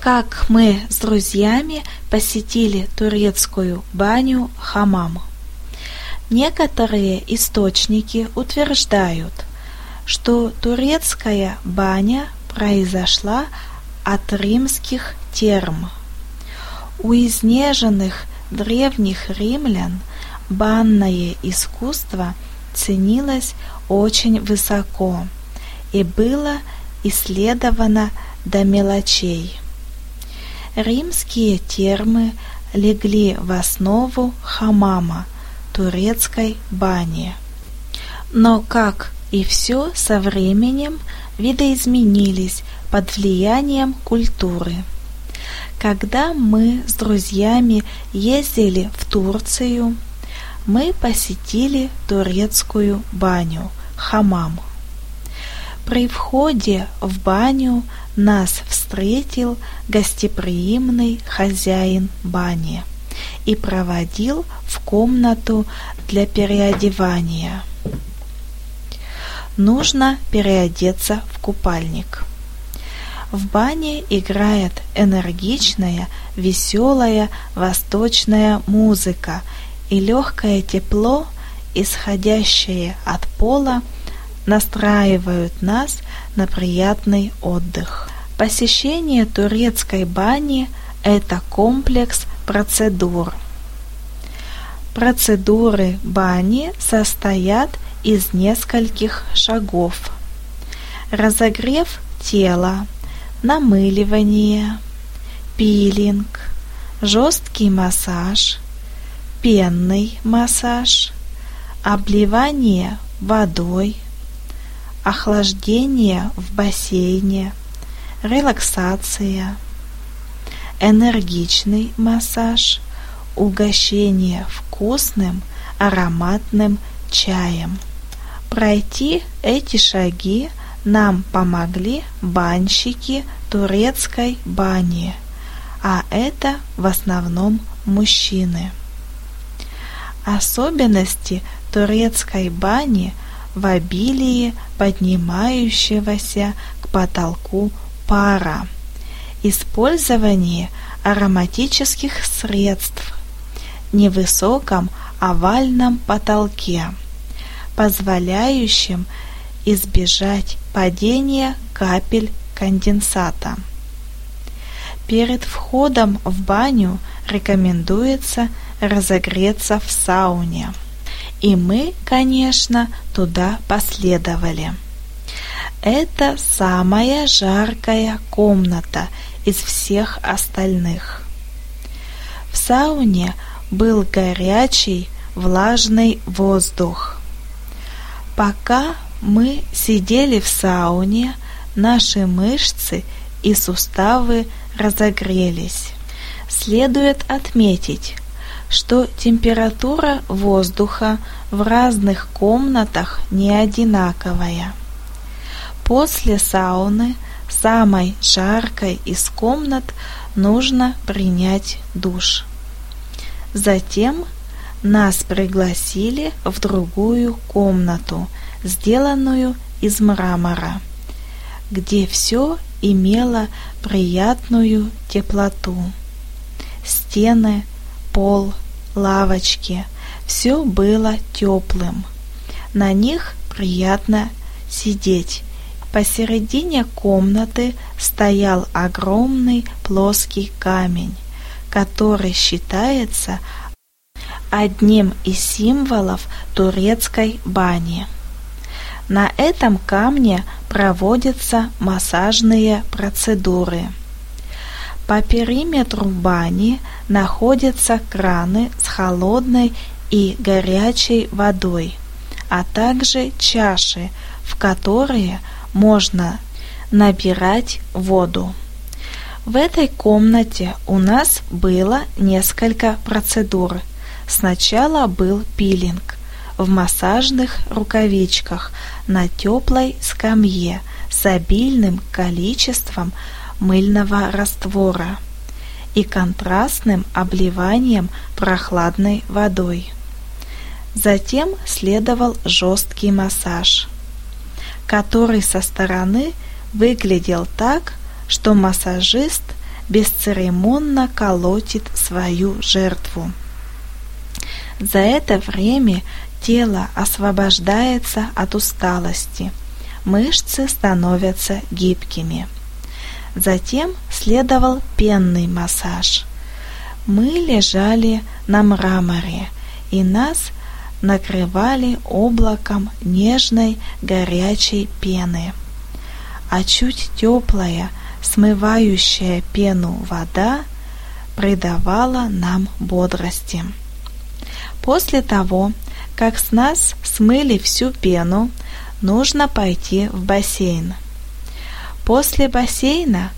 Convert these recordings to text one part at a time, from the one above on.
как мы с друзьями посетили турецкую баню Хамам. Некоторые источники утверждают, что турецкая баня произошла от римских терм. У изнеженных древних римлян банное искусство ценилось очень высоко и было исследовано до мелочей. Римские термы легли в основу хамама, турецкой бани. Но, как и все, со временем видоизменились под влиянием культуры. Когда мы с друзьями ездили в Турцию, мы посетили турецкую баню, хамам. При входе в баню нас встретил гостеприимный хозяин бани и проводил в комнату для переодевания. Нужно переодеться в купальник. В бане играет энергичная, веселая восточная музыка, и легкое тепло, исходящее от пола, настраивают нас на приятный отдых. Посещение турецкой бани – это комплекс процедур. Процедуры бани состоят из нескольких шагов. Разогрев тела, намыливание, пилинг, жесткий массаж, пенный массаж, обливание водой, охлаждение в бассейне, релаксация, энергичный массаж, угощение вкусным ароматным чаем. Пройти эти шаги нам помогли банщики турецкой бани, а это в основном мужчины. Особенности турецкой бани в обилии поднимающегося к потолку пара, использование ароматических средств, невысоком овальном потолке, позволяющем избежать падения капель конденсата. Перед входом в баню рекомендуется разогреться в сауне. И мы, конечно, туда последовали. Это самая жаркая комната из всех остальных. В сауне был горячий, влажный воздух. Пока мы сидели в сауне, наши мышцы и суставы разогрелись. Следует отметить, что температура воздуха в разных комнатах не одинаковая. После сауны, самой жаркой из комнат, нужно принять душ. Затем нас пригласили в другую комнату, сделанную из мрамора, где все имело приятную теплоту. Стены, пол, лавочки – все было теплым. На них приятно сидеть. Посередине комнаты стоял огромный плоский камень, который считается одним из символов турецкой бани. На этом камне проводятся массажные процедуры. По периметру бани находятся краны с холодной и горячей водой, а также чаши, в которые можно набирать воду. В этой комнате у нас было несколько процедур. Сначала был пилинг в массажных рукавичках на теплой скамье с обильным количеством мыльного раствора и контрастным обливанием прохладной водой. Затем следовал жесткий массаж, который со стороны выглядел так, что массажист бесцеремонно колотит свою жертву. За это время тело освобождается от усталости, мышцы становятся гибкими. Затем следовал пенный массаж. Мы лежали на мраморе, и нас накрывали облаком нежной горячей пены. А чуть теплая, смывающая пену вода придавала нам бодрости. После того, как с нас смыли всю пену, нужно пойти в бассейн. После бассейна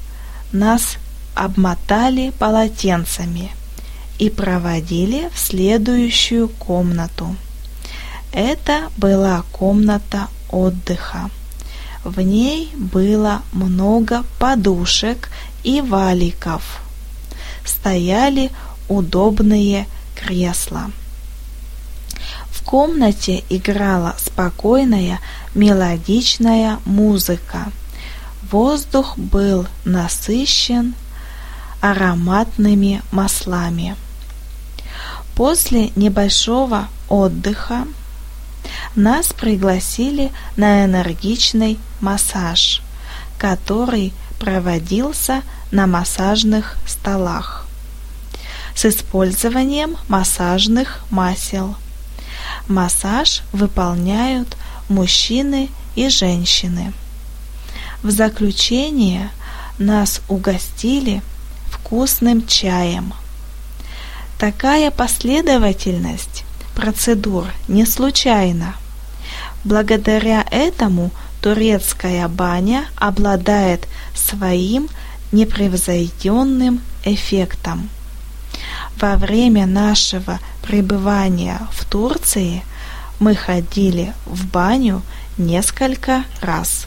нас обмотали полотенцами и проводили в следующую комнату. Это была комната отдыха. В ней было много подушек и валиков. Стояли удобные кресла. В комнате играла спокойная мелодичная музыка. Воздух был насыщен ароматными маслами. После небольшого отдыха нас пригласили на энергичный массаж, который проводился на массажных столах с использованием массажных масел. Массаж выполняют мужчины и женщины. В заключение нас угостили вкусным чаем. Такая последовательность процедур не случайна. Благодаря этому турецкая баня обладает своим непревзойденным эффектом. Во время нашего пребывания в Турции мы ходили в баню несколько раз.